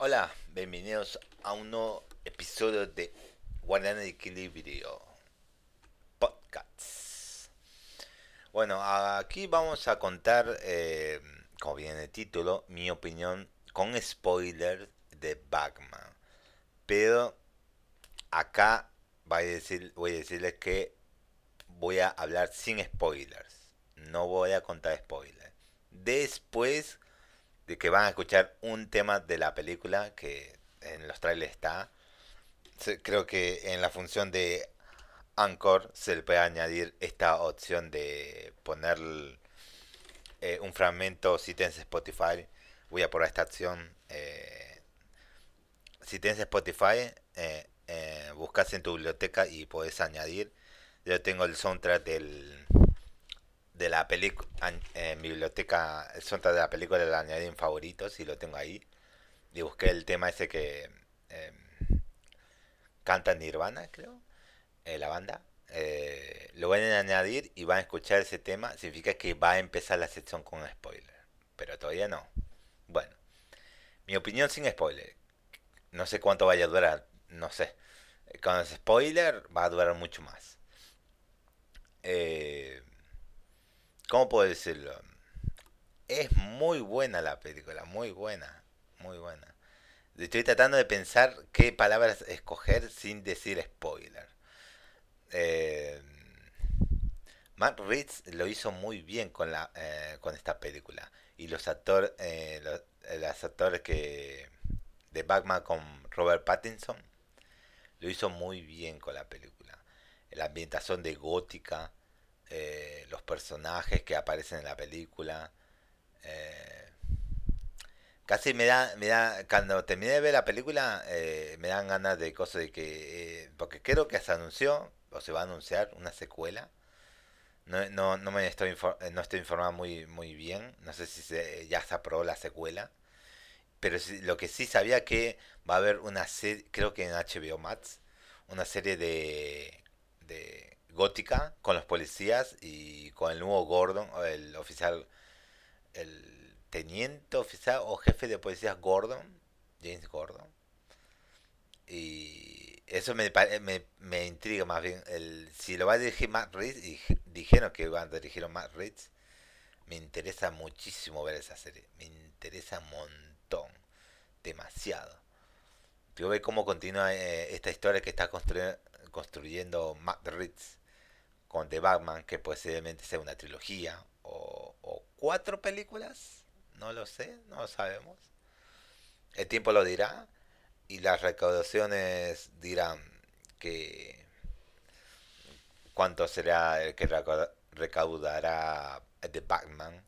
Hola, bienvenidos a un nuevo episodio de Guardián de Equilibrio Podcast. Bueno, aquí vamos a contar, eh, como viene el título, mi opinión con spoiler de Batman. Pero acá voy a, decir, voy a decirles que voy a hablar sin spoilers. No voy a contar spoilers. Después de que van a escuchar un tema de la película que en los trailers está. Creo que en la función de Anchor se le puede añadir esta opción de poner eh, un fragmento si tienes Spotify. Voy a probar esta opción. Eh, si tienes Spotify, eh, eh, buscas en tu biblioteca y puedes añadir. Yo tengo el soundtrack del, de la película en biblioteca, el soundtrack de la película lo añadí en favoritos y lo tengo ahí. Y busqué el tema ese que eh, canta Nirvana, creo, eh, la banda. Eh, lo van a añadir y van a escuchar ese tema. Significa que va a empezar la sección con spoiler. Pero todavía no. Bueno, mi opinión sin spoiler. No sé cuánto vaya a durar, no sé. Con spoiler va a durar mucho más. Eh, ¿Cómo puedo decirlo? Es muy buena la película, muy buena, muy buena. Estoy tratando de pensar qué palabras escoger sin decir spoiler. Eh, Matt Reeves lo hizo muy bien con la eh, con esta película y los actores eh, los, actores que de Batman con Robert Pattinson lo hizo muy bien con la película. La ambientación de gótica, eh, los personajes que aparecen en la película. Eh, casi me da, me da, cuando terminé de ver la película, eh, me dan ganas de cosas de que, eh, porque creo que se anunció, o se va a anunciar, una secuela. No, no, no me estoy, no estoy informado muy, muy bien, no sé si se, ya se aprobó la secuela. Pero sí, lo que sí sabía que va a haber una serie, creo que en HBO Max, una serie de, de gótica con los policías y con el nuevo Gordon, el oficial, el teniente oficial o jefe de policías Gordon, James Gordon. Y eso me, me, me intriga más bien. El, si lo va a dirigir Matt Reeves, y dijeron que van a dirigir Matt Reeves, me interesa muchísimo ver esa serie. Me interesa un montón. Demasiado. Quiero ver cómo continúa eh, esta historia que está construy construyendo Matt Reeves con The Batman, que posiblemente sea una trilogía o, o, cuatro películas, no lo sé, no lo sabemos. El tiempo lo dirá y las recaudaciones dirán que cuánto será el que recaudará The Batman.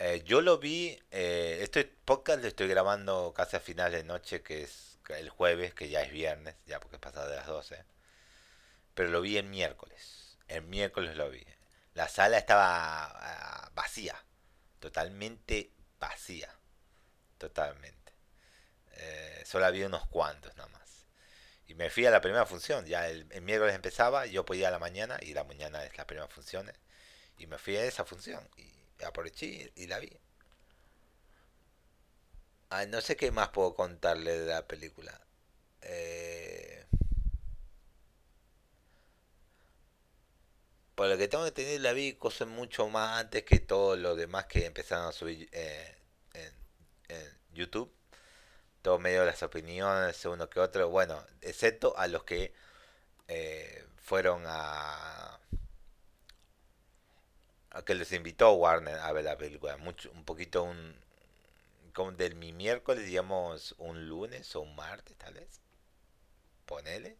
Eh, yo lo vi, eh, este podcast lo estoy grabando casi a final de noche, que es el jueves, que ya es viernes, ya porque es pasado de las 12. Pero lo vi el miércoles el miércoles lo vi. La sala estaba uh, vacía. Totalmente vacía. Totalmente. Eh, solo había unos cuantos nada más. Y me fui a la primera función. Ya el, el, miércoles empezaba, yo podía a la mañana y la mañana es la primera función. Y me fui a esa función. Y aproveché y la vi. Ah, no sé qué más puedo contarle de la película. Eh, por lo que tengo entendido la vi cosas mucho más antes que todos los demás que empezaron a subir eh, en, en, YouTube. Todo medio las opiniones uno que otro. Bueno excepto a los que eh, fueron a a que les invitó Warner a ver la película. Mucho un poquito un como del mi miércoles digamos un lunes o un martes tal vez. Ponele.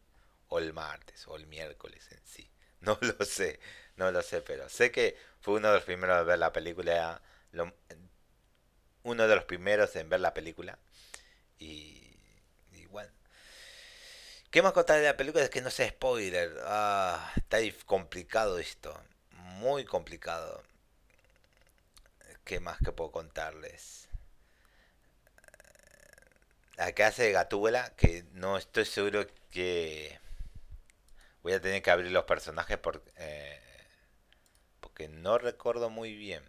O el martes o el miércoles en sí no lo sé, no lo sé, pero sé que fue uno de los primeros en ver la película, lo, uno de los primeros en ver la película. Y, y bueno. ¿Qué más contar de la película? Es que no sé spoiler. Ah, está complicado esto. Muy complicado. ¿Qué más que puedo contarles? La que hace Gatúbela, que no estoy seguro que Voy a tener que abrir los personajes por, eh, porque no recuerdo muy bien.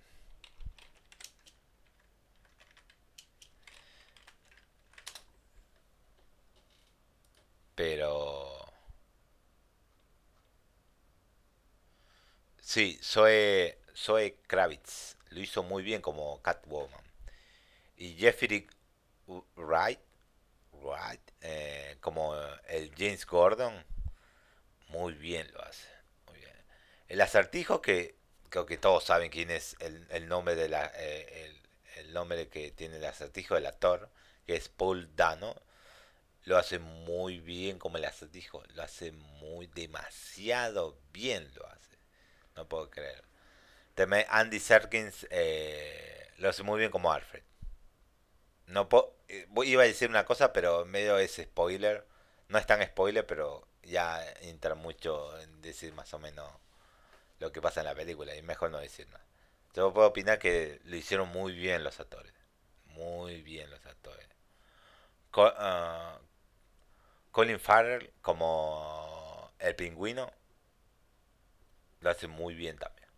Pero... Sí, Zoe, Zoe Kravitz lo hizo muy bien como Catwoman. Y Jeffrey Wright, Wright eh, como el James Gordon, muy bien lo hace. Muy bien. El acertijo que creo que todos saben quién es el, nombre de la eh, el, el, nombre que tiene el acertijo del actor, que es Paul Dano. Lo hace muy bien como el acertijo, lo hace muy demasiado bien lo hace. No puedo creer. También Andy Serkins eh, lo hace muy bien como Alfred. No eh, iba a decir una cosa, pero medio es spoiler. No es tan spoiler, pero ya entra mucho en decir más o menos lo que pasa en la película y mejor no decir nada. Yo puedo opinar que lo hicieron muy bien los actores. Muy bien los actores. Ah, Colin Farrell como el pingüino lo hace muy bien también.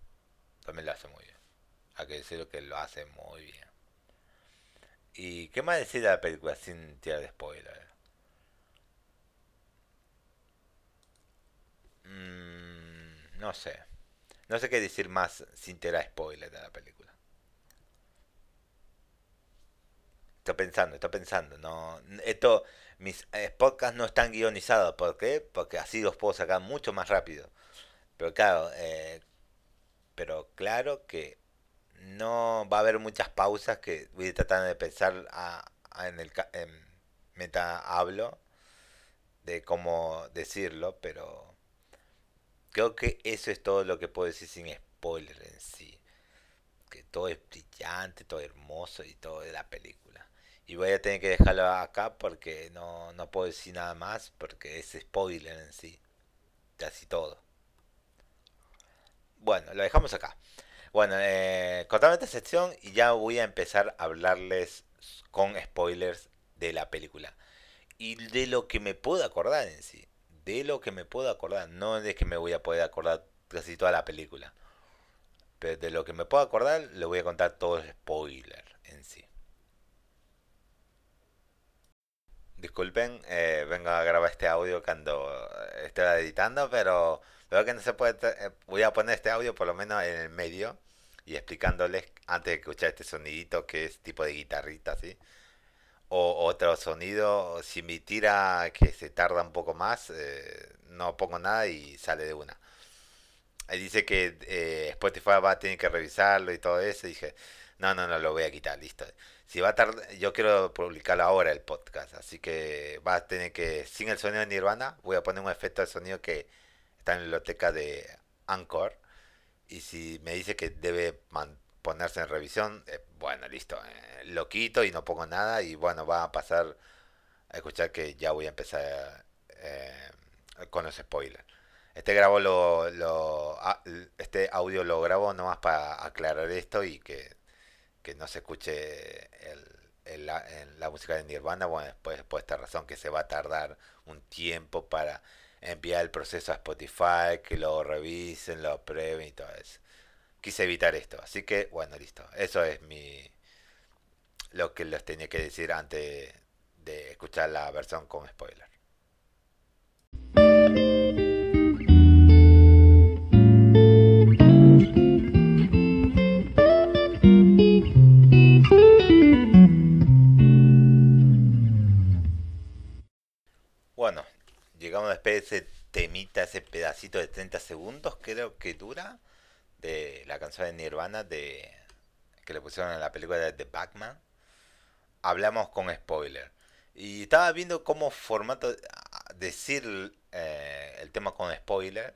También lo hace muy bien. Hay que decirlo que lo hace muy bien. ¿Y qué más decir de la película sin tirar de spoiler? Mm, no sé. No sé qué decir más sin tirar spoiler de la película. Estoy pensando, estoy pensando. No, esto, mis eh, podcasts no están guionizados. ¿Por qué? Porque así los puedo sacar mucho más rápido. Pero claro, eh, pero claro que no va a haber muchas pausas que voy a de pensar a, en el meta hablo de cómo decirlo, pero creo que eso es todo lo que puedo decir sin spoiler en sí. Que todo es brillante, todo hermoso y todo de la película. Y voy a tener que dejarlo acá porque no, no puedo decir nada más porque es spoiler en sí. Casi todo. Bueno, lo dejamos acá. Bueno, eh, contame esta sección y ya voy a empezar a hablarles con spoilers de la película. Y de lo que me puedo acordar en sí. De lo que me puedo acordar. No de que me voy a poder acordar casi toda la película. Pero de lo que me puedo acordar, le voy a contar todo el spoiler en sí. Disculpen, eh, vengo a grabar este audio cuando estoy editando, pero veo que no se puede. Eh, voy a poner este audio por lo menos en el medio y explicándoles antes de escuchar este sonidito que es tipo de guitarrita, ¿sí? O otro sonido, si me tira que se tarda un poco más, eh, no pongo nada y sale de una. Ahí dice que eh, Spotify va a tener que revisarlo y todo eso. Y dije, no, no, no, lo voy a quitar, listo. Si va a tardar, yo quiero publicarlo ahora el podcast, así que va a tener que, sin el sonido de Nirvana, voy a poner un efecto de sonido que está en la biblioteca de Anchor y si me dice que debe ponerse en revisión, eh, bueno, listo, eh, lo quito y no pongo nada y bueno, va a pasar a escuchar que ya voy a empezar eh, con los spoilers. Este grabo lo, lo este audio lo grabo nomás para aclarar esto y que, que no se escuche el, la, la, música de Nirvana, bueno, después por esta razón que se va a tardar un tiempo para enviar el proceso a Spotify, que lo revisen, lo prueben y todo eso. Quise evitar esto, así que bueno, listo. Eso es mi lo que les tenía que decir antes de escuchar la versión con spoiler. después de ese temita, ese pedacito de 30 segundos, creo que dura, de la canción de Nirvana de que le pusieron en la película de The Batman, hablamos con spoiler. Y estaba viendo cómo formato decir eh, el tema con spoiler.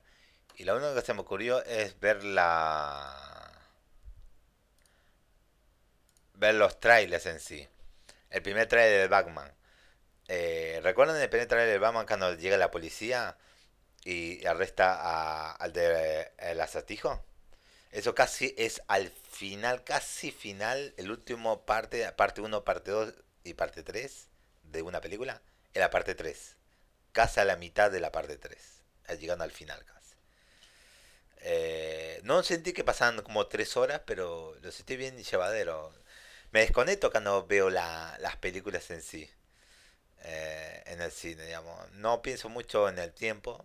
Y lo único que se me ocurrió es ver la. ver los trailers en sí. El primer trailer de Batman. Eh, ¿Recuerdan el primer trailer de Batman cuando llega la policía y arresta al de el acertijo? Eso casi es al final, casi final, el último parte, parte 1, parte 2 y parte 3 de una película, en la parte 3. Casi a la mitad de la parte 3, llegando al final casi. Eh, no sentí que pasaban como 3 horas, pero lo sentí bien llevadero. Me desconecto cuando veo las películas en sí. eh, en el cine, digamos. No pienso mucho en el tiempo,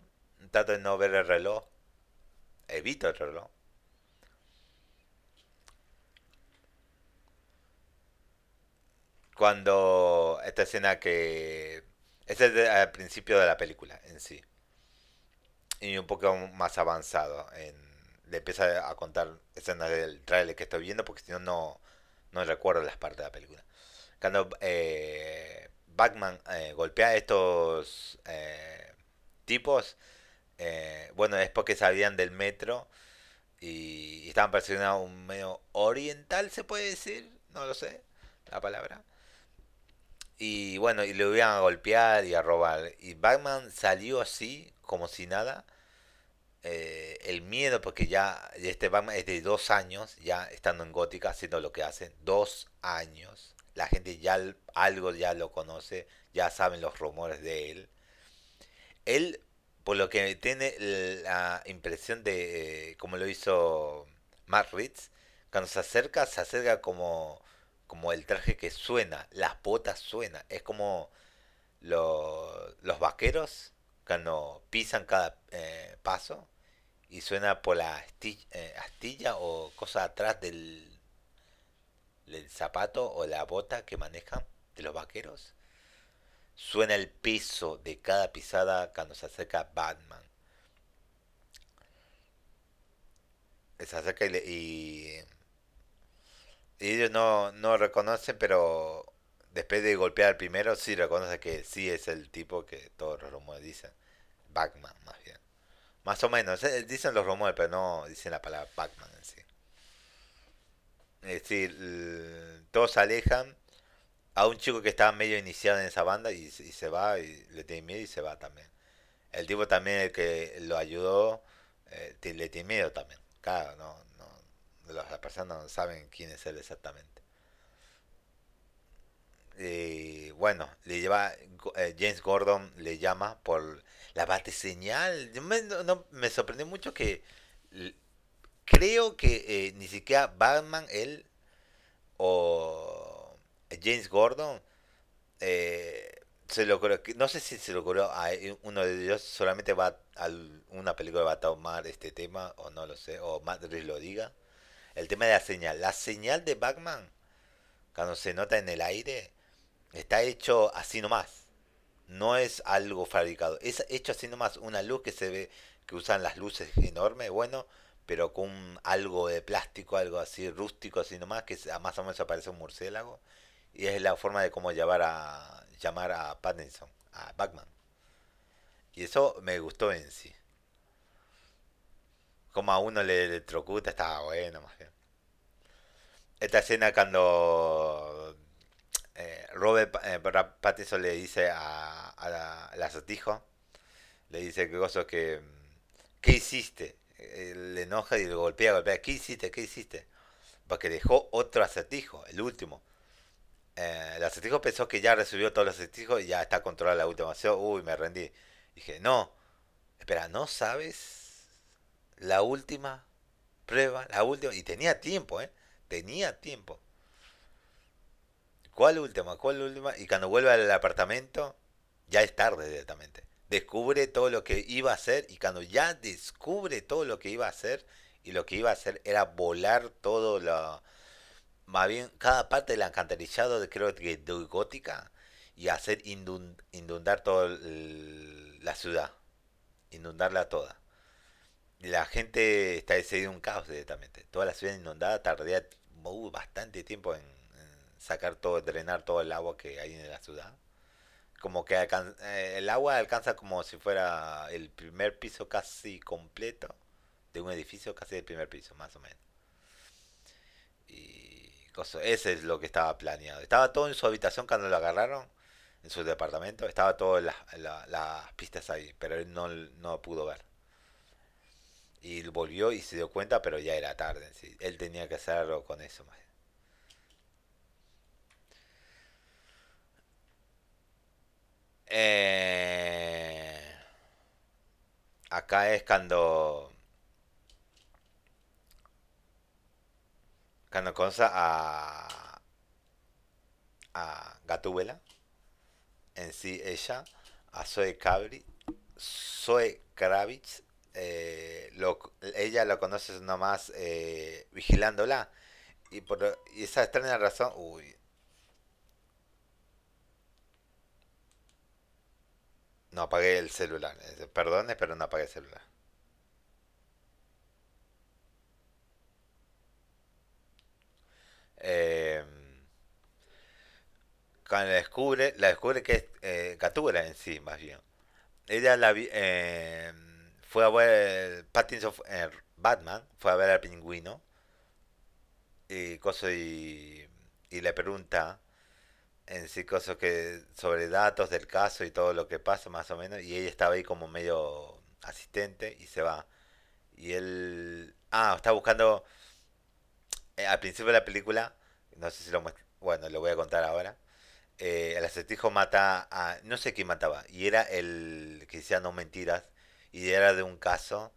trato de no ver el reloj, evito el reloj. Cuando esta escena que... Este es al principio de la película en sí. Y un poco más avanzado. En, le empieza a contar escenas del trailer que estoy viendo porque si no, no recuerdo las partes de la película. Cuando eh, Batman eh, golpea a estos eh, tipos, eh, bueno, es porque salían del metro y, estaban persiguiendo un medio oriental, se puede decir, no lo sé, la palabra. Y bueno, y le iban a golpear y a robar. Y Batman salió así, como si nada. el miedo, porque ya este Batman es de dos años, ya estando en Gótica, haciendo lo que hacen. Dos años la gente ya algo ya lo conoce, ya saben los rumores de él. Él, por lo que tiene la impresión de, eh, como lo hizo Matt Ritz, cuando se acerca, se acerca como, como el traje que suena, las botas suenan, es como los vaqueros cuando pisan cada eh, paso y suena por la astilla, eh, astilla o cosa atrás del, el zapato o la bota que manejan de los vaqueros. Suena el peso de cada pisada cuando se acerca Batman. Se acerca y, y, ellos no, no reconocen, pero después de golpear al primero, sí reconoce que sí es el tipo que todos los rumores dicen. Batman, más bien. Más o menos, eh, dicen los rumores, pero no dicen la palabra Batman en sí. Es decir, todos se alejan. A un chico que estaba medio iniciado en esa banda y, se va y le tiene miedo y se va también. El tipo también el que lo ayudó eh, le tiene miedo también. Claro, no, las personas no saben quién es él exactamente. Y bueno, le lleva eh, James Gordon le llama por la bate señal. Me, no, me sorprendió mucho que creo que eh, ni siquiera Batman, él, o James Gordon, eh, se lo no sé si se lo ocurrió a uno de ellos, solamente va a una película va a tomar este tema, o no lo sé, o Matt lo diga. El tema de la señal. La señal de Batman, cuando se nota en el aire, está hecho así nomás. No es algo fabricado. Es hecho así nomás. Una luz que se ve, que usan las luces enormes. Bueno, pero con algo de plástico, algo así rústico, así nomás, que más o menos aparece un murciélago. Y es la forma de cómo llamar a, llamar a Pattinson, a Batman. Y eso me gustó en sí. Como a uno le electrocuta, estaba bueno, más bien. Esta escena cuando eh, Robert eh, Pattinson le dice a, a la, al acertijo, le dice que cosa que... ¿Qué hiciste? Le enoja y le golpea, golpea. ¿Qué hiciste? ¿Qué hiciste? Porque dejó otro acertijo, el último. Eh, el acertijo pensó que ya resolvió todos los acertijos y ya está controlada la última. uy, me rendí. Dije, no, espera, ¿no sabes la última prueba? La última. Y tenía tiempo, ¿eh? Tenía tiempo. ¿Cuál última? ¿Cuál última? Y cuando vuelve al apartamento, ya es tarde directamente descubre todo lo que iba a hacer y cuando ya descubre todo lo que iba a hacer y lo que iba a hacer era volar todo lo más bien cada parte del alcantarillado de creo que de gótica y hacer inundar toda la ciudad inundarla toda la gente está en un caos directamente toda la ciudad inundada tardaría uh, bastante tiempo en, sacar todo drenar todo el agua que hay en la ciudad como que eh, el agua alcanza como si fuera el primer piso casi completo de un edificio, casi el primer piso, más o menos. Y cosa, ese es lo que estaba planeado. Estaba todo en su habitación cuando lo agarraron, en su departamento, estaba todo en las pistas ahí, pero él no, no pudo ver. Y volvió y se dio cuenta, pero ya era tarde. Él tenía que hacerlo con eso. Más. Eh, acá es cuando cuando cosa a a Gatúbela en sí ella a Zoe Cabri, Zoe Kravitz, eh, lo, ella lo conoce nomás eh, vigilándola. Y por y esa extraña razón, uy, no apagué el celular. Eh, Perdone, pero no apagué el celular. Eh, cuando la descubre, la descubre que es eh, en sí, más bien. Ella la eh, fue a ver Pattinson, eh, Batman, fue a ver al pingüino y cosa y, y le pregunta en sí cosas que sobre datos del caso y todo lo que pasa más o menos y ella estaba ahí como medio asistente y se va. Y él ah está buscando eh, al principio de la película no sé si lo muestra bueno lo voy a contar ahora eh, el acertijo mata a no sé quién mataba y era el que decía no mentiras y era de un caso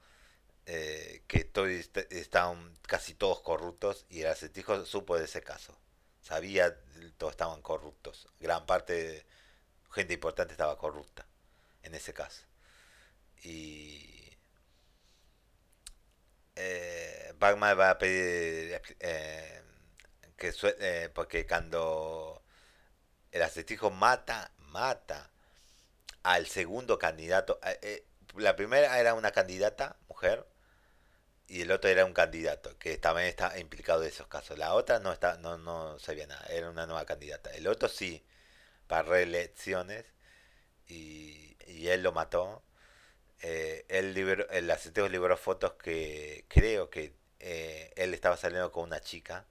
eh, que todo est- estaban casi todos corruptos y el acertijo supo de ese caso. Sabía, todos estaban corruptos. Gran parte de gente importante estaba corrupta en ese caso. Y eh, va a pedir eh, que eh, porque cuando el acertijo mata, mata al segundo candidato. eh, eh, la primera era una candidata, mujer, y el otro era un candidato que también está implicado en esos casos. La otra no está, no, no sabía nada, era una nueva candidata. El otro sí, para reelecciones, y, y él lo mató. Eh, él liberó, el asistente liberó fotos que creo que eh, él estaba saliendo con una chica,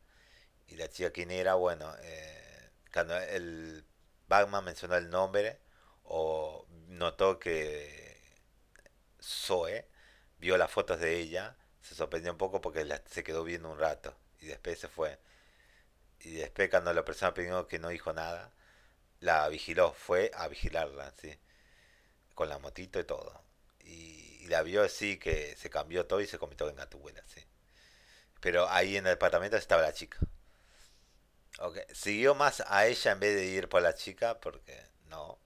y la chica quién era, bueno, eh, cuando el Batman mencionó el nombre, o notó que Zoe vio las fotos de ella, se sorprendió un poco porque se quedó viendo un rato y después se fue. Y después cuando la persona pidió que no dijo nada, la vigiló, fue a vigilarla, sí, con la motito y todo. Y, la vio así que se cambió todo y se convirtió en Gatúbela, sí. Pero ahí en el departamento estaba la chica. Ok, Siguió más a ella en vez de ir por la chica porque no.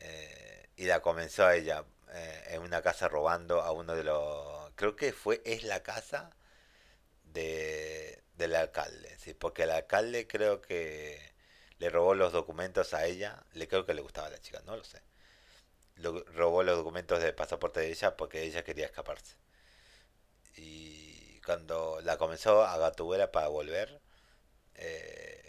eh, y la comenzó a ella eh, en una casa robando a uno de los... Creo que fue, es la casa de, del alcalde, ¿sí? Porque el alcalde creo que le robó los documentos a ella, le creo que le gustaba a la chica, no lo sé. Lo- robó los documentos de pasaporte de ella porque ella quería escaparse. Y cuando la comenzó a Gatubela para volver, eh,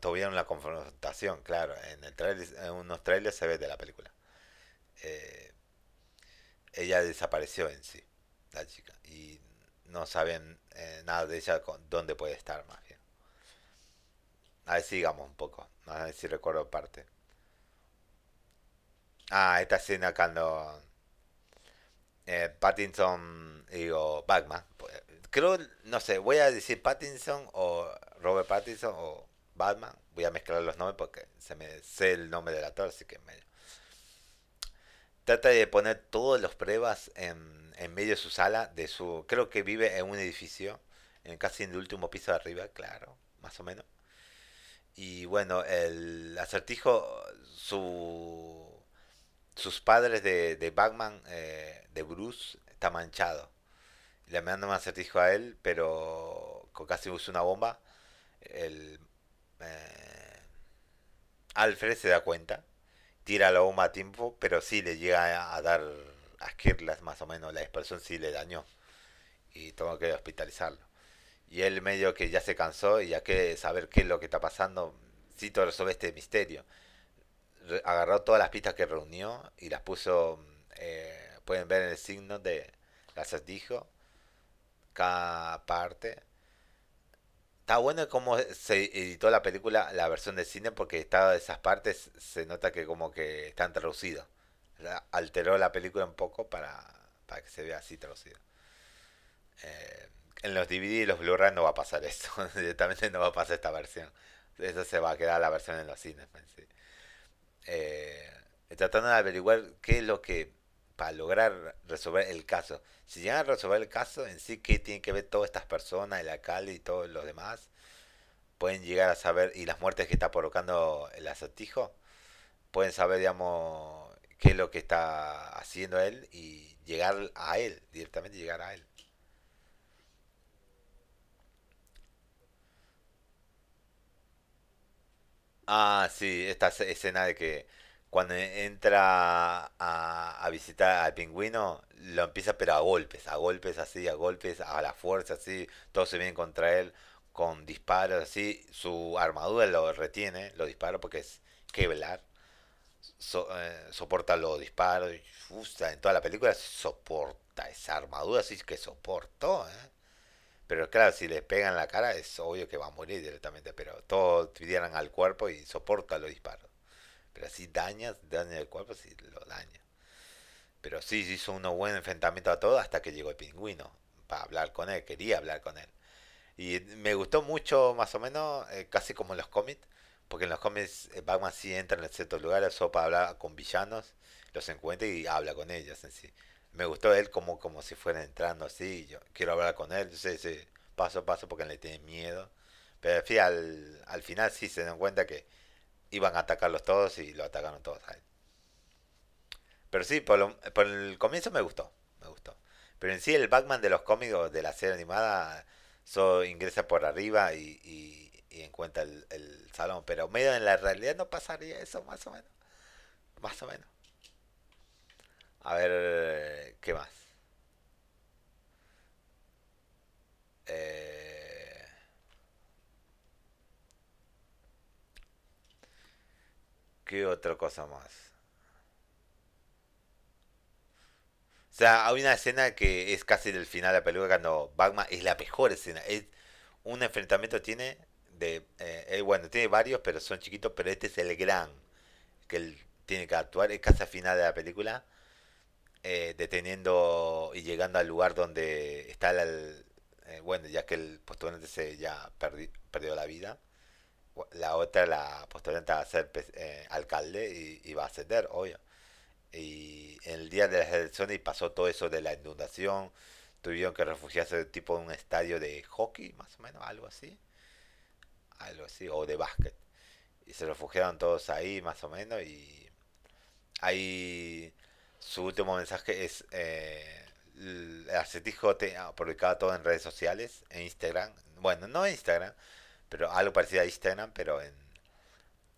tuvieron una confrontación, claro. En el trailer, en unos trailers se ve de la película. Eh, ella desapareció en sí, la chica, y no saben eh, nada de ella, con- dónde puede estar más bien. A ver, sigamos un poco, a ver si recuerdo parte. Ah, esta escena cuando eh, Pattinson, digo, Batman, pues, creo, no sé, voy a decir Pattinson o Robert Pattinson o Batman, voy a mezclar los nombres porque se me sé el nombre del actor, así que me trata de poner todas las pruebas en, en medio de su sala, de su, creo que vive en un edificio, en casi en el último piso de arriba, claro, más o menos. Y bueno, el acertijo, su, sus padres de, de Batman, eh, de Bruce, está manchado. Le mandan un acertijo a él, pero casi usa una bomba. El, eh, Alfred se da cuenta, tira la bomba a tiempo, pero sí le llega a, dar a Skirlas más o menos, la explosión sí le dañó y tuvo que hospitalizarlo. Y él medio que ya se cansó y ya que saber qué es lo que está pasando, todo resolver este misterio. Agarró todas las pistas que reunió y las puso, eh, pueden ver en el signo de acertijo, cada parte. Está bueno cómo se editó la película, la versión de cine, porque está esas partes se nota que como que están traducidos. La- Alteró la película un poco para, para que se vea así traducido. Eh, en los DVD y los Blu-ray no va a pasar esto, directamente no va a pasar esta versión. Eso se va a quedar la versión en los cines. sí. Eh, tratando de averiguar qué es lo que, para lograr resolver el caso. Si llegan a resolver el caso en sí, qué tienen que ver todas estas personas, el alcalde y todos los demás, pueden llegar a saber, y las muertes que está provocando el acertijo, pueden saber, digamos, qué es lo que está haciendo él y llegar a él, directamente llegar a él. Ah, sí, esta ce- escena de que cuando entra a, a visitar al pingüino, lo empieza pero a golpes, a golpes así, a golpes, a la fuerza así, todos se vienen contra él con disparos así, su armadura lo retiene, los disparos porque es Kevlar, so- eh, soporta los disparos, uf, en toda la película soporta esa armadura, así que soportó, ¿eh? Pero claro, si le pegan la cara es obvio que va a morir directamente, pero todos pidieran al cuerpo y soporta los disparos. Pero si dañas, daña el cuerpo, si lo daña. Pero sí, hizo un buen enfrentamiento a todo hasta que llegó el pingüino para hablar con él, quería hablar con él. Y me gustó mucho, más o menos, eh, casi como en los cómics, porque en los cómics eh, Batman sí entra en ciertos lugares solo para hablar con villanos, los encuentra y habla con ellos en sí. Me gustó él como, como si fuera entrando así, yo quiero hablar con él, sí, sí, paso a paso porque le tiene miedo. Pero al, al final sí se dan cuenta que iban a atacarlos todos y lo atacaron todos a él. Pero sí, por, lo- por el comienzo me gustó, me gustó. Pero en sí el Batman de los cómics de la serie animada solo ingresa por arriba y, y, y encuentra el, el salón. Pero medio en la realidad no pasaría eso, más o menos. Más o menos. A ver, ¿qué más? Eh, ¿qué otra cosa más? O sea, hay una escena que es casi del final de la película cuando Batman es la mejor escena. Es un enfrentamiento tiene de eh, eh, bueno, tiene varios, pero son chiquitos, pero este es el gran que él tiene que actuar, es casi al final de la película, eh, deteniendo y llegando al lugar donde está el, eh, bueno, ya que el postulante se ya perdi- perdió la vida. La otra, la postulante va a ser pe- eh, alcalde y, y va a ascender, obvio. Y en el día de las elecciones pasó todo eso de la inundación. Tuvieron que refugiarse tipo en un estadio de hockey, más o menos, algo así. Algo así, o de básquet. Y se refugiaron todos ahí, más o menos. Y ahí su último mensaje es... eh, el acertijo te ha publicado todo en redes sociales, en Instagram. Bueno, no en Instagram, pero algo parecido a Instagram, pero en,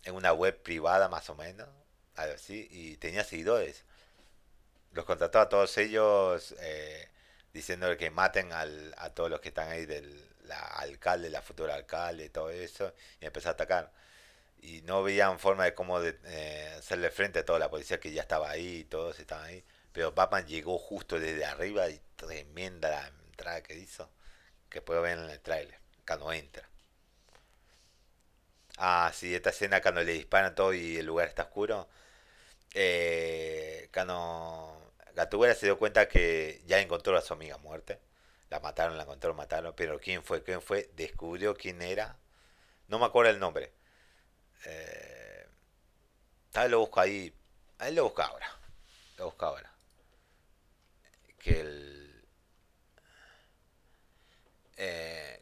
en una web privada más o menos, algo así, y tenía seguidores. Los contrató a todos ellos eh, diciendo que maten al, a todos los que están ahí del la alcalde, la futura alcalde, todo eso, y empezó a atacar. Y no veían forma de cómo de, eh, hacerle frente a toda la policía que ya estaba ahí, todos estaban ahí. Pero Batman llegó justo desde arriba y tremenda la entrada que hizo, que puedo ver en el tráiler, cuando entra. Ah, sí, esta escena cuando le disparan todo y el lugar está oscuro. Eh, cuando Gatúbela se dio cuenta que ya encontró a su amiga muerta. La mataron, la encontraron, mataron. Pero quién fue, quién fue, descubrió quién era. No me acuerdo el nombre. Eh, tal vez lo busco ahí. Ahí lo busco ahora. Lo busco ahora. Que el, eh,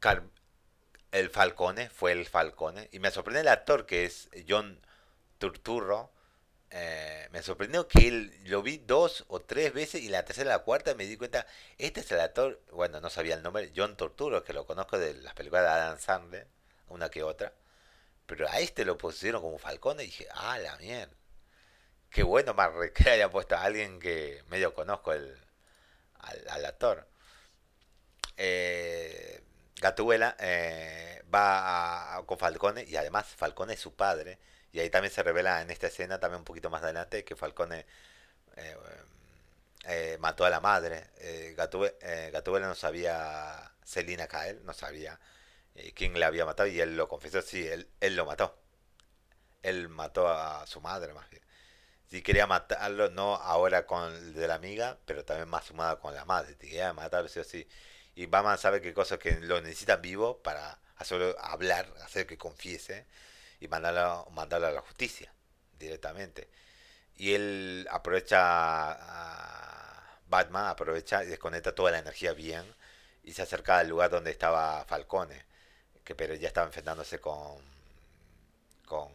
Car- el Falcone fue el Falcone. Y me sorprende el actor que es John Turturro eh, me sorprendió que él lo vi dos o tres veces y la tercera la cuarta me di cuenta, este es el actor, bueno, no sabía el nombre, John Torturo, que lo conozco de las películas de Adam Sandler, una que otra, pero a este lo pusieron como Falcone y dije, ah, la mierda, qué bueno más que haya puesto a alguien que medio conozco el, al, al actor. Eh, Gatúbela eh, va a- con Falcone y además Falcone es su padre. Y ahí también se revela en esta escena, también un poquito más adelante, que Falcone eh, eh, mató a la madre. Eh, Gatúbe- eh, no sabía, Selina Cael no sabía quién le había matado y él lo confesó, sí, él, él lo mató. Él mató a su madre más bien. Sí quería matarlo, no ahora con el de la amiga, pero también más sumada con la madre. Quería matarlo sí o sí. Y Batman sabe que cosas que lo necesitan vivo para hacerlo hablar, hacer que confiese y mandarlo, a la justicia directamente. Y él aprovecha, a- Batman aprovecha y desconecta toda la energía bien y se acerca al lugar donde estaba Falcone. que pero ya estaba enfrentándose con con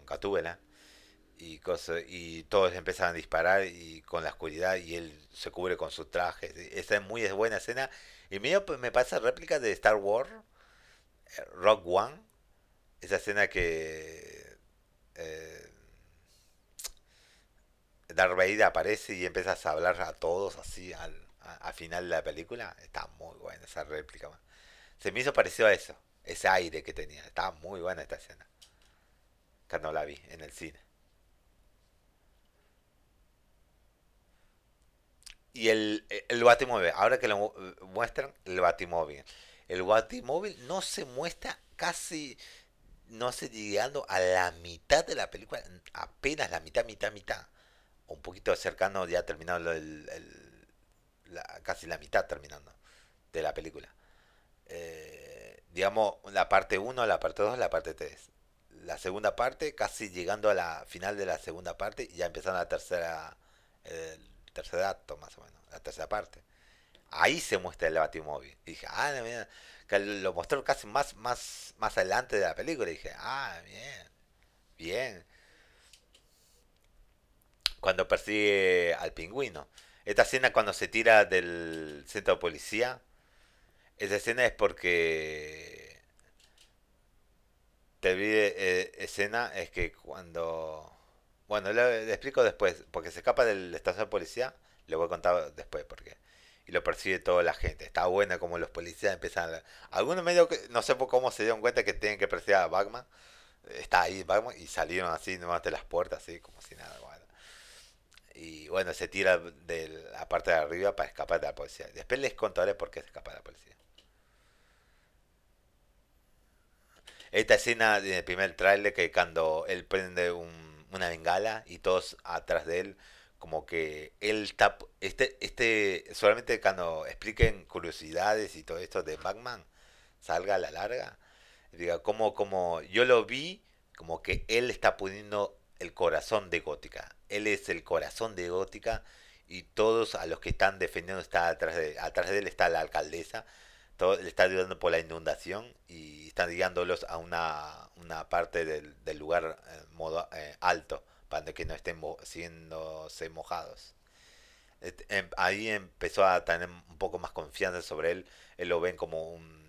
y cosas y todos empiezan a disparar y con la oscuridad y él se cubre con su traje. Esa es muy buena escena. Y medio me pasa réplica de Star Wars eh, Rock One. Esa escena que eh, Darth Vader aparece y empiezas a hablar a todos así al, a, final de la película. Está muy buena esa réplica se me hizo parecido a eso ese aire que tenía. Estaba muy buena esta escena cuando la vi en el cine Y el, el Batimóvil, ahora que lo muestran, el Batimóvil. El Batimóvil no se muestra casi, no sé, llegando a la mitad de la película, apenas la mitad, mitad, mitad. Un poquito cercano, ya terminado el, la, casi la mitad terminando de la película. Eh, digamos, la parte 1, la parte 2, la parte 3. La segunda parte, casi llegando a la final de la segunda parte, ya empezando la tercera, tercer acto más o menos, la tercera parte. Ahí se muestra el Batimóvil. Y dije, ah, mira, que lo mostró casi más, más, más adelante de la película. Dije, ah, bien, bien. Cuando persigue al pingüino. Esta escena cuando se tira del centro de policía, esa escena es porque te vi eh, escena es que cuando bueno, le, explico después, porque se escapa del estación de policía, le voy a contar después porque y lo persigue toda la gente. Está buena como los policías empiezan a... Algunos medio que no sé por cómo se dieron cuenta que tienen que perseguir a Batman. Está ahí Batman y salieron así nomás de las puertas, así como si nada. Y bueno, se tira de la parte de arriba para escapar de la policía. Después les contaré por qué se escapa de la policía. Esta escena del primer trailer que cuando él prende un una bengala y todos atrás de él como que él está este este solamente cuando expliquen curiosidades y todo esto de Batman salga a la larga diga como como yo lo vi como que él está poniendo el corazón de Gótica. Él es el corazón de Gótica y todos a los que están defendiendo está atrás de atrás de él está la alcaldesa todo, le está ayudando por la inundación y están guiándolos a una, una parte del, del lugar eh, modo, eh, alto para que no estén siéndose mojados. Em, ahí empezó a tener un poco más confianza sobre él. Él lo ven como un,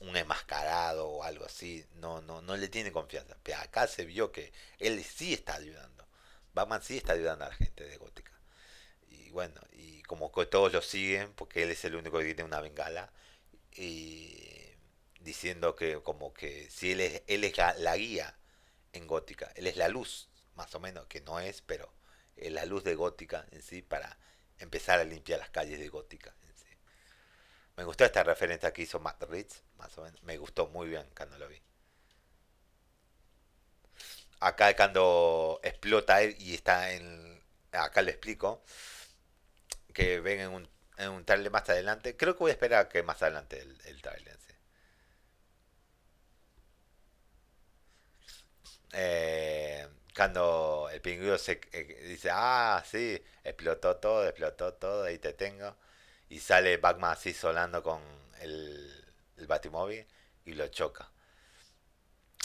un enmascarado o algo así. No, no, no le tiene confianza. Pero acá se vio que él sí está ayudando. Batman sí está ayudando a la gente de Gótica. Y bueno, y como que todos lo siguen, porque él es el único que tiene una bengala y diciendo que como que si él es, él es la, guía en gótica, él es la luz, más o menos, que no es, pero es la luz de gótica en sí para empezar a limpiar las calles de gótica en sí. Me gustó esta referencia que hizo Matt Ritz, más o menos, me gustó muy bien cuando lo vi. Acá cuando explota él y está en... Acá le explico que ven en un un trailer más adelante. Creo que voy a esperar a que más adelante el, el trailer. Eh, cuando el pingüino se eh, dice, ah, sí, explotó todo, explotó todo, ahí te tengo. Y sale Batman así solando con el, el Batimóvil y lo choca.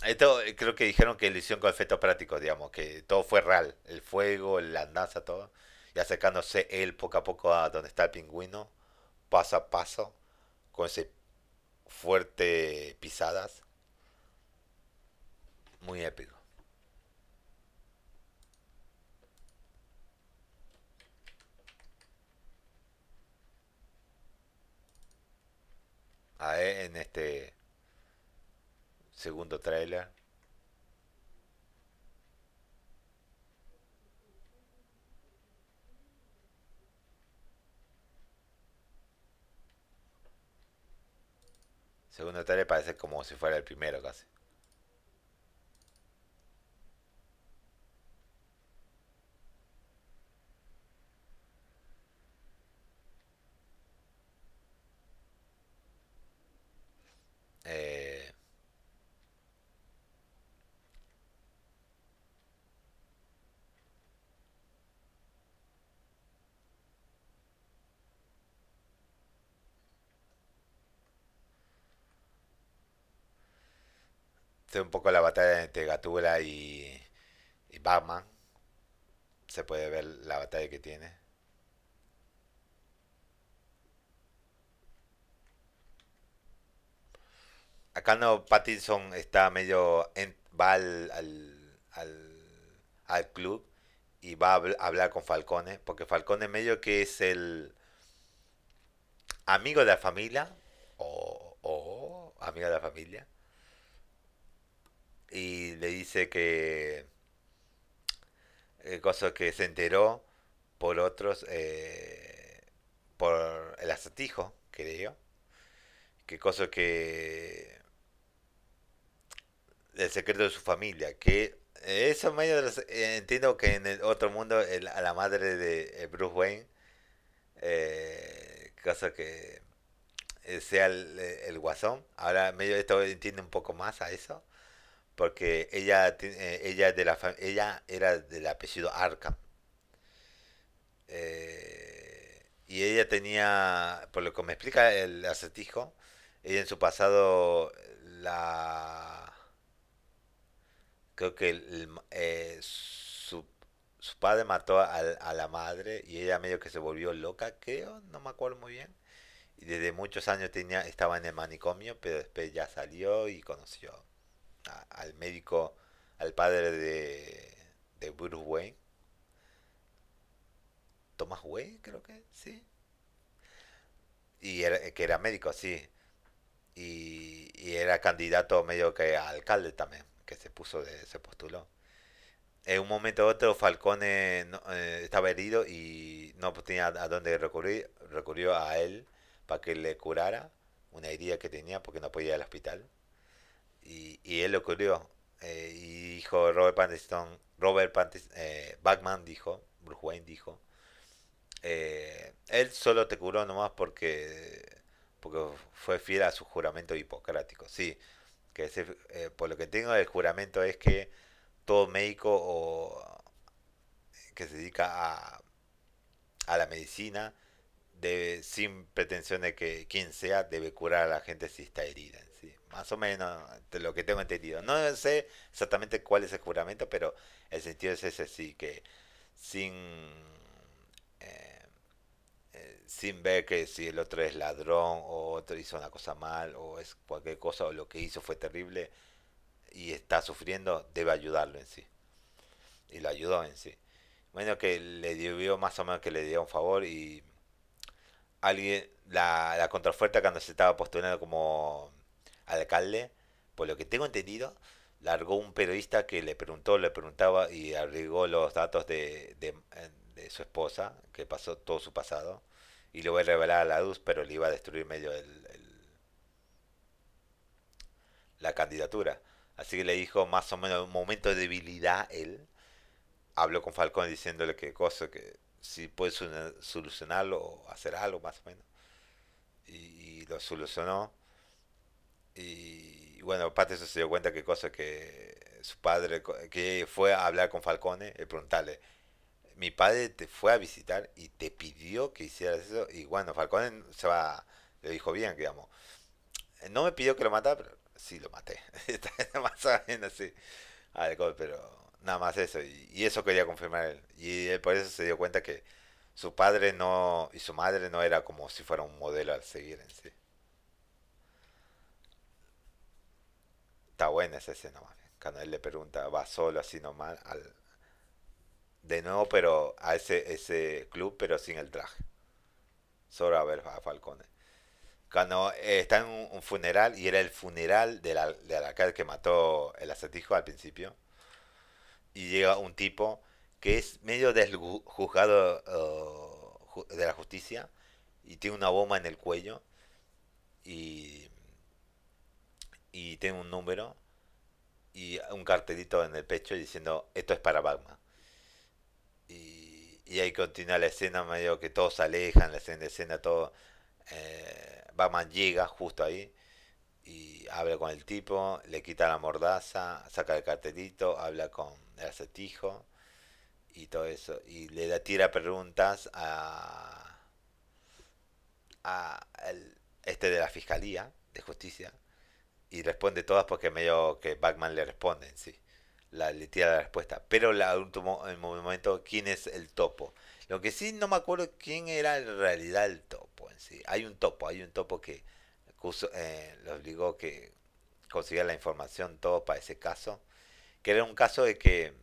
Esto eh, creo que dijeron que lo hicieron con efectos prácticos, digamos, que todo fue real. El fuego, la andanza, todo y acercándose él poco a poco a donde está el pingüino, paso a paso, con ese fuerte pisadas. Muy épico. A en este segundo trailer Segundo trailer parece como si fuera el primero casi. Eh, un poco la batalla entre Gatula y, Batman. Se puede ver la batalla que tiene. Acá no, Pattinson está medio. En, va al, al, al, al club y va a hablar con Falcone, porque Falcone medio que es el amigo de la familia, o, o amigo de la familia, y le dice que eh, cosa que se enteró por otros, eh, por el acertijo, creo, que cosa que el secreto de su familia, que eso medio eh, entiendo que en el otro mundo a la madre de eh, Bruce Wayne, eh, cosa que sea el, guasón, ahora medio esto entiende un poco más a eso, porque ella ella de la ella era del apellido Arkham. y ella tenía, por lo que me explica el acertijo, ella en su pasado la creo que eh, su, su, padre mató a, a, la madre y ella medio que se volvió loca, creo, no me acuerdo muy bien. Y desde muchos años tenía, estaba en el manicomio, pero después ya salió y conoció al médico, al padre de, de Bruce Wayne. Thomas Wayne, creo que, sí. Y era, que era médico, sí. Y, y era candidato medio que a alcalde también que se puso de, se postuló. En un momento u otro Falcone eh, estaba herido y no tenía a dónde recurrir, recurrió a él para que le curara una herida que tenía porque no podía ir al hospital. Y, y él lo curió. Eh, y dijo Robert Pattinson, Robert Pattinson, eh, Batman dijo, Bruce Wayne dijo, él solo te curó nomás porque, porque fue fiel a su juramento hipocrático. Sí, que eh, por lo que tengo el juramento es que todo médico o que se dedica a, a la medicina debe, sin pretensión de que quien sea debe curar a la gente si está herida sí más o menos de lo que tengo entendido no sé exactamente cuál es el juramento pero el sentido es ese sí que sin sin ver que si el otro es ladrón o otro hizo una cosa mal o es cualquier cosa o lo que hizo fue terrible y está sufriendo, debe ayudarlo en sí. Y lo ayudó en sí. Bueno, que le dio más o menos que le dio un favor y alguien, la, la cuando se estaba postulando como alcalde, por lo que tengo entendido, largó un periodista que le preguntó, le preguntaba y agregó los datos de, de, su esposa, que pasó todo su pasado y lo voy a revelar a la luz, pero le iba a destruir medio el, la candidatura. Así que le dijo más o menos un momento de debilidad él. Habló con Falcón diciéndole que cosa, que si puede solucionarlo o hacer algo más o menos. Y, lo solucionó. Y, bueno, aparte se dio cuenta que cosa que su padre, que fue a hablar con Falcone y preguntarle, mi padre te fue a visitar y te pidió que hicieras eso. Y bueno, Falcón se va, le dijo bien, digamos. No me pidió que lo matara, pero sí lo maté. más o así. Pero nada más eso. Y, eso quería confirmar él. Y él por eso se dio cuenta que su padre no y su madre no era como si fuera un modelo al seguir en sí. Está buena esa escena, Cuando él le pregunta, va solo así nomás al, de nuevo, pero a ese, ese club, pero sin el traje. Solo a ver a Falcone. Cuando eh, está en un, funeral, y era el funeral del, del alcalde que mató el acertijo al principio, y llega un tipo que es medio del juzgado de la justicia, y tiene una bomba en el cuello, y, y tiene un número, y un cartelito en el pecho diciendo, esto es para Batman y ahí continúa la escena medio que todos se alejan, la escena de escena, todo. Eh, Batman llega justo ahí y habla con el tipo, le quita la mordaza, saca el cartelito, habla con el acertijo y todo eso. Y le da, tira preguntas a, a el, este de la Fiscalía de Justicia y responde todas porque medio que Batman le responde sí. La, le tira la respuesta. Pero la último en momento, ¿quién es el topo? Lo que sí no me acuerdo quién era en realidad el topo en sí. Hay un topo, hay un topo que eh, le obligó que consiguiera la información todo para ese caso. Que era un caso de que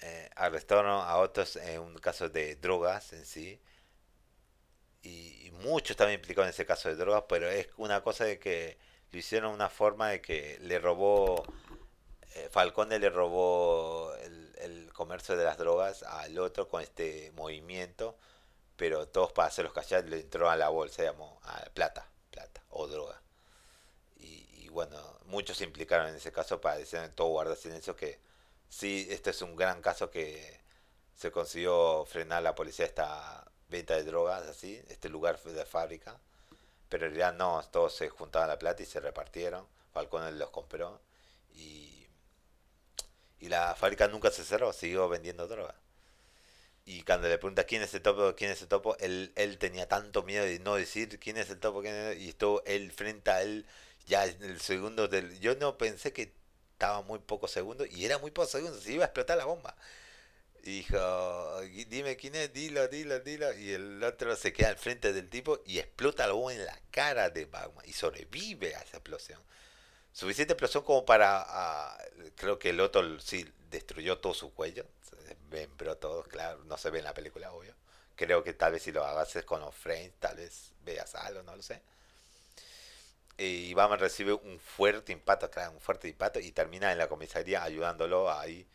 eh, arrestaron a otros en un caso de drogas en sí. Y, y muchos también implicados en ese caso de drogas, pero es una cosa de que lo hicieron una forma de que le robó, eh, Falcone le robó el, el, comercio de las drogas al otro con este movimiento, pero todos para hacerlos callar le entró a la bolsa, digamos, a plata, plata o droga. Y, y bueno, muchos se implicaron en ese caso para decir todo guarda silencio que sí, este es un gran caso que se consiguió frenar la policía esta venta de drogas así, este lugar de fábrica pero en realidad no, todos se juntaban la plata y se repartieron. Falcón los compró y, y la fábrica nunca se cerró, siguió vendiendo droga. Y cuando le pregunta quién es el topo, quién es el topo, él, él tenía tanto miedo de no decir quién es el topo, quién es, y estuvo él frente a él ya en el segundo del... Yo no pensé que estaba muy pocos segundos y era muy pocos segundos, se iba a explotar la bomba dijo, dime quién es, dilo, dilo, dilo. Y el otro se queda al frente del tipo y explota algo en la cara de Batman y sobrevive a esa explosión. Suficiente explosión como para, ah, creo que el otro sí destruyó todo su cuello, se pero todo, claro, no se ve en la película, obvio. Creo que tal vez si lo hagas con los frames, tal vez veas algo, no lo sé. Y Batman recibe un fuerte impacto, claro, un fuerte impacto y termina en la comisaría ayudándolo ahí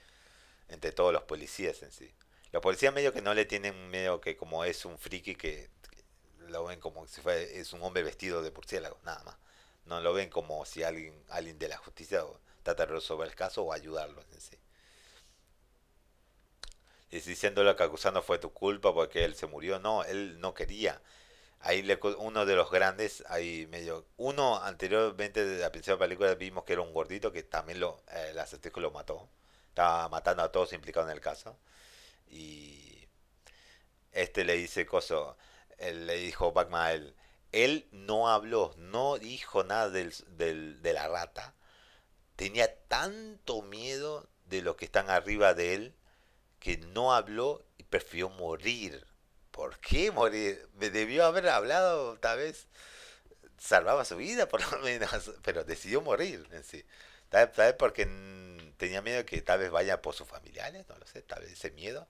entre todos los policías en sí. Los policías medio que no le tienen medio que como es un friki que, lo ven como si fuera, es un hombre vestido de murciélago, nada más. No lo ven como si alguien, alguien de la justicia trata de resolver el caso o ayudarlo en sí. Y diciéndolo que acusando fue tu culpa porque él se murió. No, él no quería. Ahí le, uno de los grandes, ahí medio. Uno anteriormente de la principal película vimos que era un gordito que también lo, eh, el acertijo lo mató estaba matando a todos implicados en el caso. Y este le dice coso, él le dijo Batman él, él no habló, no dijo nada del, del, de la rata. Tenía tanto miedo de los que están arriba de él que no habló y prefirió morir. ¿Por qué morir? Me debió haber hablado, tal vez salvaba su vida por lo menos, pero decidió morir en sí. Tal vez porque tenía miedo que tal vez vaya por sus familiares, no lo sé, tal vez ese miedo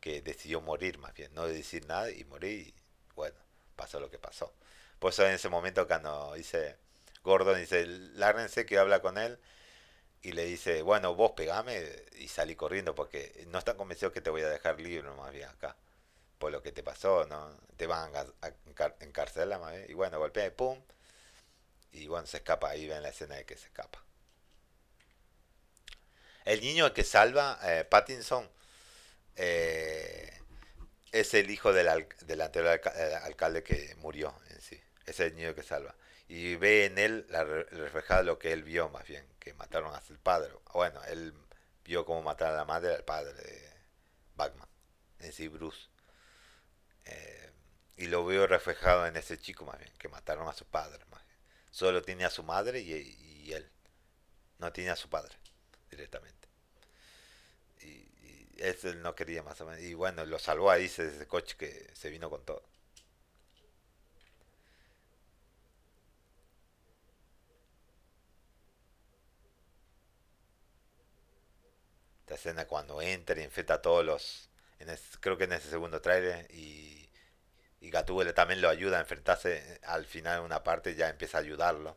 que decidió morir más bien, no decir nada y morir y bueno, pasó lo que pasó. Por eso en ese momento cuando dice, Gordon dice, lárrense que habla con él y le dice, bueno, vos pegame y salí corriendo porque no están convencidos que te voy a dejar libre más bien acá. Por lo que te pasó, ¿no? Te van a encarcelar más bien. Y bueno, golpea y pum. Y bueno, se escapa. Ahí ven la escena de que se escapa. El niño que salva, eh, Pattinson, eh, es el hijo del, anterior eh, alcalde que murió en sí. Es el niño que salva. Y ve en él la lo que él vio, más bien, que mataron hasta el padre. Bueno, él vio cómo mataron a la madre al padre de Batman, en sí, Bruce. y lo veo reflejado en ese chico, más bien, que mataron a su padre. Más bien. Solo tiene a su madre y, y él. No tiene a su padre directamente. Y, y él no quería más o menos. Y bueno, lo salvó ahí ese coche que se vino con todo. Esta escena cuando entra y infecta a todos los... En creo que en ese segundo trailer y, y Gatúbela también lo ayuda a enfrentarse al final en una parte ya empieza a ayudarlo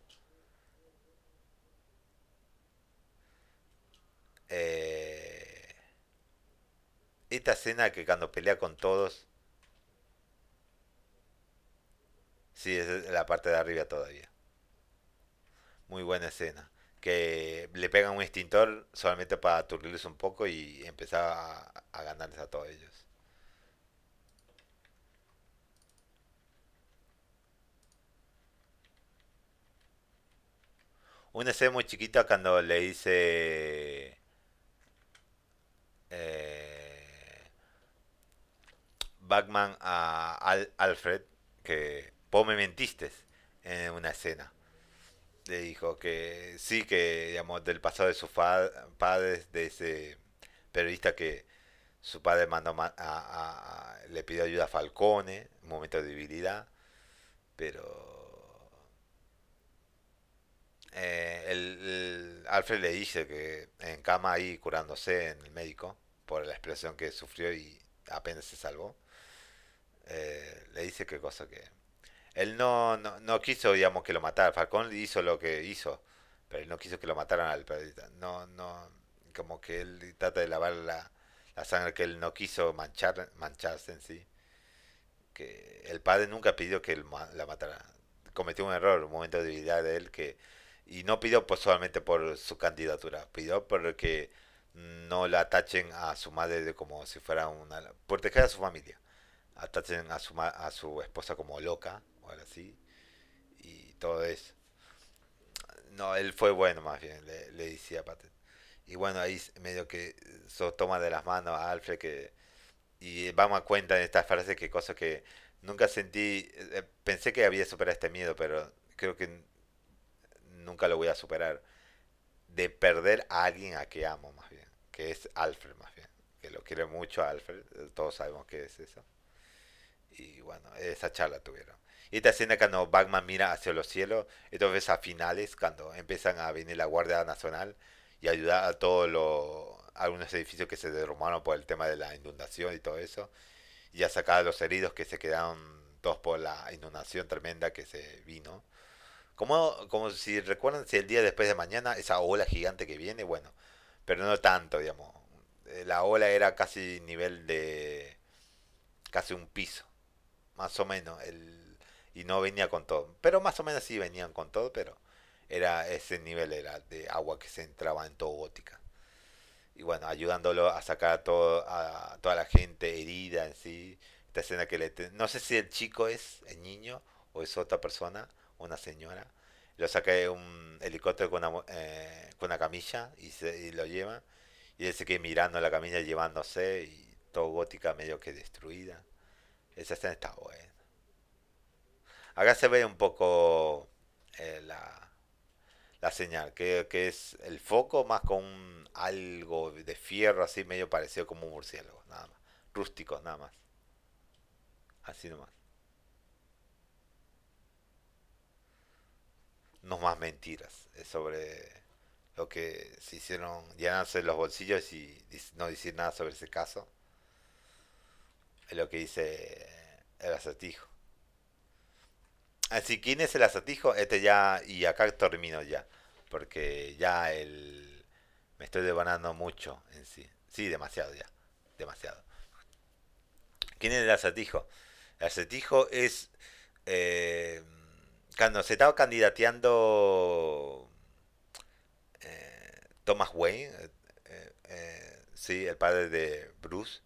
Eh, esta escena que cuando pelea con todos. Sí, es la parte de arriba todavía. Muy buena escena. Que le pegan un extintor solamente para aturdirles un poco y empezar a, a ganarles a todos ellos. Una escena muy chiquita cuando le dice eh, Batman a Alfred que vos me mentiste en una escena. le dijo que sí, que digamos del pasado de sus padres, de ese periodista que su padre mandó a, le pidió ayuda a Falcone, un momento de debilidad, pero eh, el, Alfred le dice que en cama ahí curándose en el médico por la explosión que sufrió y apenas se salvó. Eh, le dice qué cosa que él no, no, no, quiso digamos que lo matara Falcón hizo lo que hizo pero él no quiso que lo mataran al periodista no no como que él trata de lavar la, la sangre que él no quiso manchar mancharse en sí que el padre nunca pidió que él la matara cometió un error un momento de debilidad de él que y no pidió pues solamente por su candidatura, pidió porque no la atachen a su madre de como si fuera una... proteger a su familia. Atachen a su, a su esposa como loca o algo así. Y todo eso. No, él fue bueno más bien, le, le decía Patet. Y bueno, ahí medio que so, toma de las manos a Alfred que... Y vamos a cuenta en esta frase que cosas que nunca sentí... Eh, pensé que había superado este miedo, pero creo que nunca lo voy a superar, de perder a alguien a que amo más bien, que es Alfred más bien, que lo quiere mucho Alfred, todos sabemos que es eso. Y bueno, esa charla tuvieron. Y esta escena cuando Batman mira hacia los cielos, entonces a finales, cuando empiezan a venir la Guardia Nacional y ayudar a todos los algunos edificios que se derrumbaron por el tema de la inundación y todo eso, y a sacar a los heridos que se quedaron todos por la inundación tremenda que se vino como, como si recuerdan si el día después de mañana, esa ola gigante que viene, bueno, pero no tanto, digamos. Eh, la ola era casi nivel de casi un piso, más o menos, el, y no venía con todo. Pero más o menos sí venían con todo, pero era ese nivel era de agua que se entraba en todo Gótica. Y bueno, ayudándolo a sacar a, todo, a toda la gente herida en sí. Esta escena que le... No sé si el chico es el niño o es otra persona una señora, lo saca de un helicóptero con una, eh, con una camilla y, se, y lo lleva. Y él se mirando la camilla llevándose y todo gótica medio que destruida. Esa escena está buena. Acá se ve un poco eh, la, la señal, que, que, es el foco más con algo de fierro así medio parecido como un murciélago, nada más. Rústico, nada más. Así nomás. No más mentiras sobre lo que se hicieron llenarse los bolsillos y no decir nada sobre ese caso. Es lo que dice el acertijo. Así, ¿quién es el acertijo? Este ya, y acá termino ya, porque ya el, me estoy devanando mucho en sí. Sí, demasiado ya, demasiado. ¿Quién es el acertijo? El acertijo es... Eh, cuando se estaba candidateando eh, Thomas Wayne, eh, eh, sí, el padre de Bruce,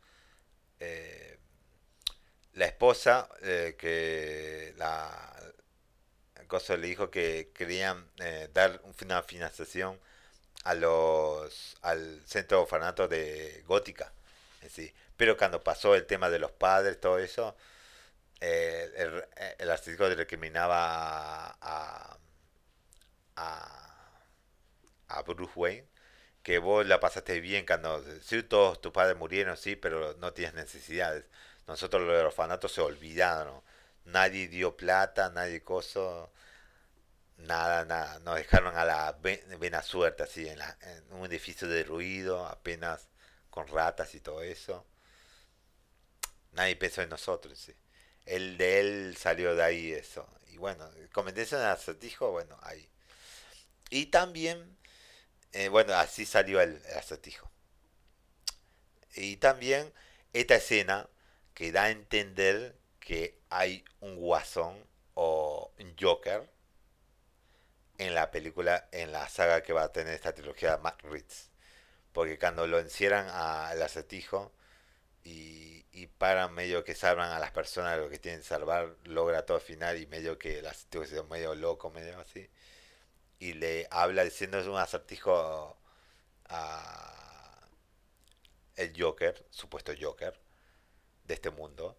la esposa que la cosa le dijo que querían dar una financiación a los al centro orfanato de Gótica, sí. pero cuando pasó el tema de los padres, todo eso, eh, el, el, artístico recriminaba a, a, a, Bruce Wayne que vos la pasaste bien cuando sí, todos tus padres murieron, sí, pero no tienes necesidades. Nosotros los orfanatos se olvidaron. Nadie dio plata, nadie coso, nada, nada. Nos dejaron a la buena suerte, así, en, la, en un edificio de ruido, apenas con ratas y todo eso. Nadie pensó en nosotros, sí el de él salió de ahí eso. Y bueno, comenté en el acertijo, bueno, ahí. Y también, eh, bueno, así salió el, acertijo. Y también esta escena que da a entender que hay un guasón o un Joker en la película, en la saga que va a tener esta trilogía Matt Ritz. Porque cuando lo encierran al acertijo y y para medio que salvan a las personas lo que tienen que salvar, logra todo el final y medio que las situación medio loco, medio así. Y le habla diciendo es un acertijo a el Joker, supuesto Joker de este mundo.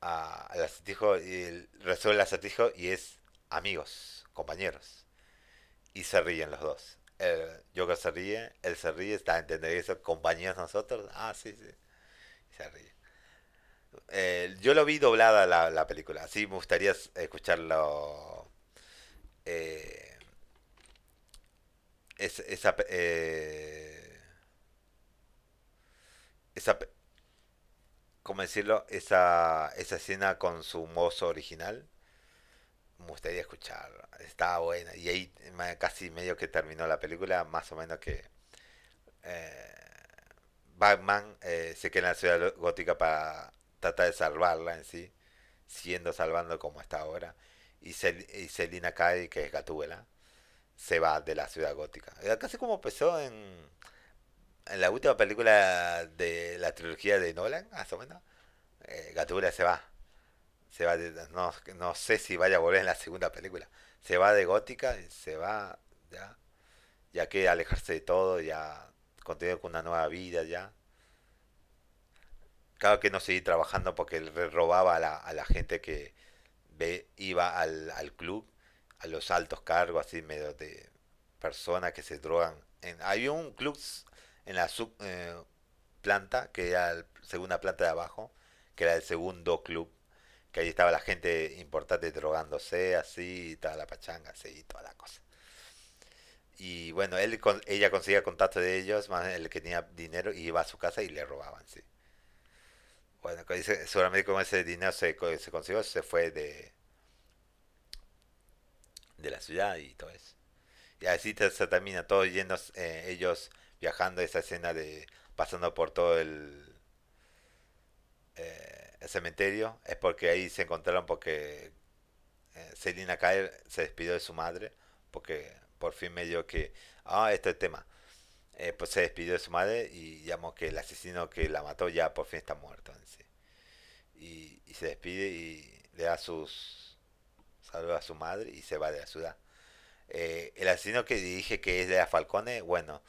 A, el acertijo y resuelve el acertijo y es amigos, compañeros. y se ríen los dos. El Joker se ríe, él se ríe, está a entender eso, compañeros nosotros, ah, sí, sí, se ríe. Eh, yo lo vi doblada la, la película, así me gustaría escucharlo. Eh, es, esa, eh, esa, ¿cómo decirlo? Esa, esa escena con su mozo original me gustaría escuchar. Estaba buena. Y ahí casi medio que terminó la película, más o menos que eh, Batman eh, se queda en la ciudad gótica para tratar de salvarla en sí, siendo salvando como está ahora. Y, y Selina Kai, que es Gatúbela, se va de la ciudad gótica. Casi como empezó en, en la última película de la trilogía de Nolan, más o menos. Eh, se va se va no, no sé si vaya a volver en la segunda película. Se va de gótica se va ya. Ya que alejarse de todo, ya continuar con una nueva vida ya. Claro que no seguir trabajando porque le robaba a la, a la gente que ve, iba al, al club, a los altos cargos, así medio de personas que se drogan. En, había un club en la sub eh, planta, que era la segunda planta de abajo, que era el segundo club que ahí estaba la gente importante drogándose, así, y toda la pachanga, así, y toda la cosa. Y bueno, él, ella conseguía contacto de ellos, más el que tenía dinero, y iba a su casa y le robaban, sí. Bueno, seguramente con ese dinero se, se consiguió, se fue de, de la ciudad y todo eso. Y así se termina todo yendo, eh, ellos viajando esa escena de pasando por todo el... Eh, el cementerio es porque ahí se encontraron porque eh, Selina Kyle se despidió de su madre porque por fin me dio que ah este es el tema eh, pues se despidió de su madre y digamos que el asesino que la mató ya por fin está muerto y, y, se despide y le da sus saludos a su madre y se va de la ciudad. Eh, el asesino que dije que es de la Falcone bueno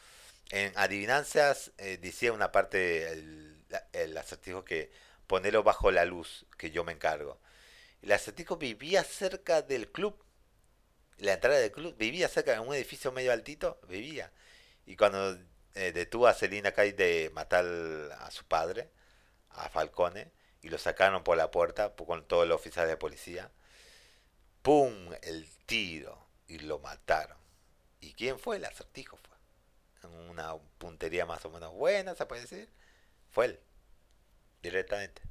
en adivinanzas decía una parte el, el acertijo que ponerlo bajo la luz, que yo me encargo. El acertijo vivía cerca del club, la entrada del club, vivía cerca de un edificio medio altito, vivía. Y cuando eh, detuvo a Selina Kay de matar a su padre, a Falcone, y lo sacaron por la puerta con todos los oficiales de policía, ¡pum! el tiro, y lo mataron. ¿Y quién fue? El acertijo fue. Una puntería más o menos buena, se puede decir. Fue él directamente.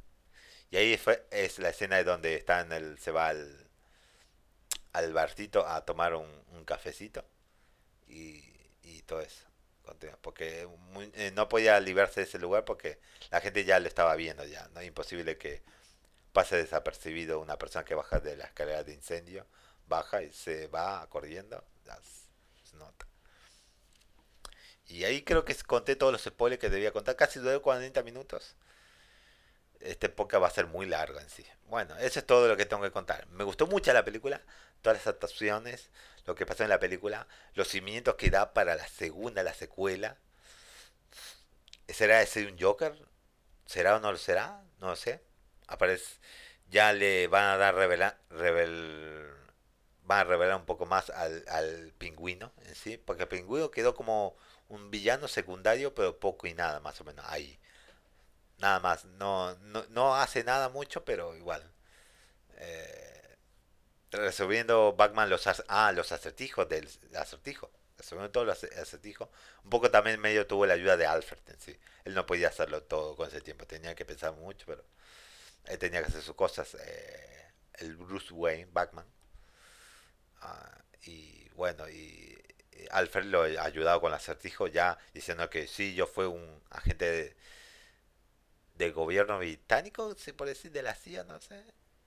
Y ahí fue, es la escena de donde está en el, se va al, al barcito a tomar un, cafecito y, y, todo eso. Porque eh, no podía librarse de ese lugar porque la gente ya lo estaba viendo ya. No es imposible que pase desapercibido una persona que baja de la escalera de incendio, baja y se va corriendo. Las, nota. Y ahí creo que conté todos los spoilers que debía contar. Casi duró 40 minutos este podcast va a ser muy largo en sí. Bueno, eso es todo lo que tengo que contar. Me gustó mucho la película, todas las actuaciones, lo que pasó en la película, los cimientos que da para la segunda, la secuela. ¿Será ese un Joker? ¿Será o no lo será? No lo sé. Aparece, ya le van a dar revelar, revel, van a revelar un poco más al, al pingüino en sí, porque el pingüino quedó como un villano secundario, pero poco y nada, más o menos ahí. Nada más. No, no, no hace nada mucho, pero igual. Eh, resolviendo Batman los, ah, los acertijos del acertijo. Resolviendo todos los acertijos. Un poco también medio tuvo la ayuda de Alfred en sí. Él no podía hacerlo todo con ese tiempo. Tenía que pensar mucho, pero él tenía que hacer sus cosas. Eh, el Bruce Wayne, Batman. Ah, y bueno, y Alfred lo ha ayudado con el acertijo ya diciendo que sí, yo fui un agente de del gobierno británico, se puede decir, de la CIA, no sé.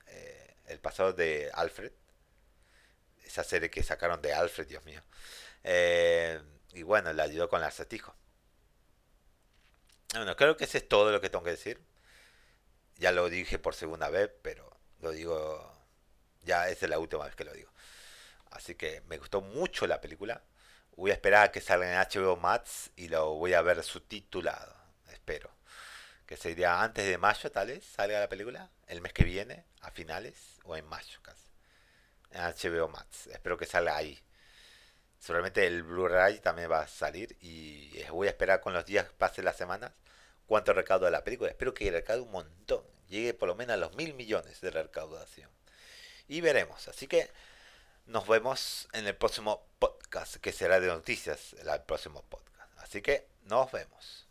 Eh, el pasado de Alfred. Esa serie que sacaron de Alfred, Dios mío. Eh, y bueno, le ayudó con el acertijo. Bueno, creo que eso es todo lo que tengo que decir. Ya lo dije por segunda vez, pero lo digo. Ya esa es la última vez que lo digo. Así que me gustó mucho la película. Voy a esperar a que salga en HBO Max y lo voy a ver subtitulado. Espero que sería antes de mayo tal vez salga la película, el mes que viene, a finales, o en mayo casi. En HBO Max, espero que salga ahí. Seguramente el Blu-ray también va a salir y voy a esperar con los días pasen las semanas cuánto recaudo de la película. Espero que recaude un montón, llegue por lo menos a los mil millones de recaudación. Y veremos. Así que nos vemos en el próximo podcast, que será de noticias, el próximo podcast. Así que nos vemos.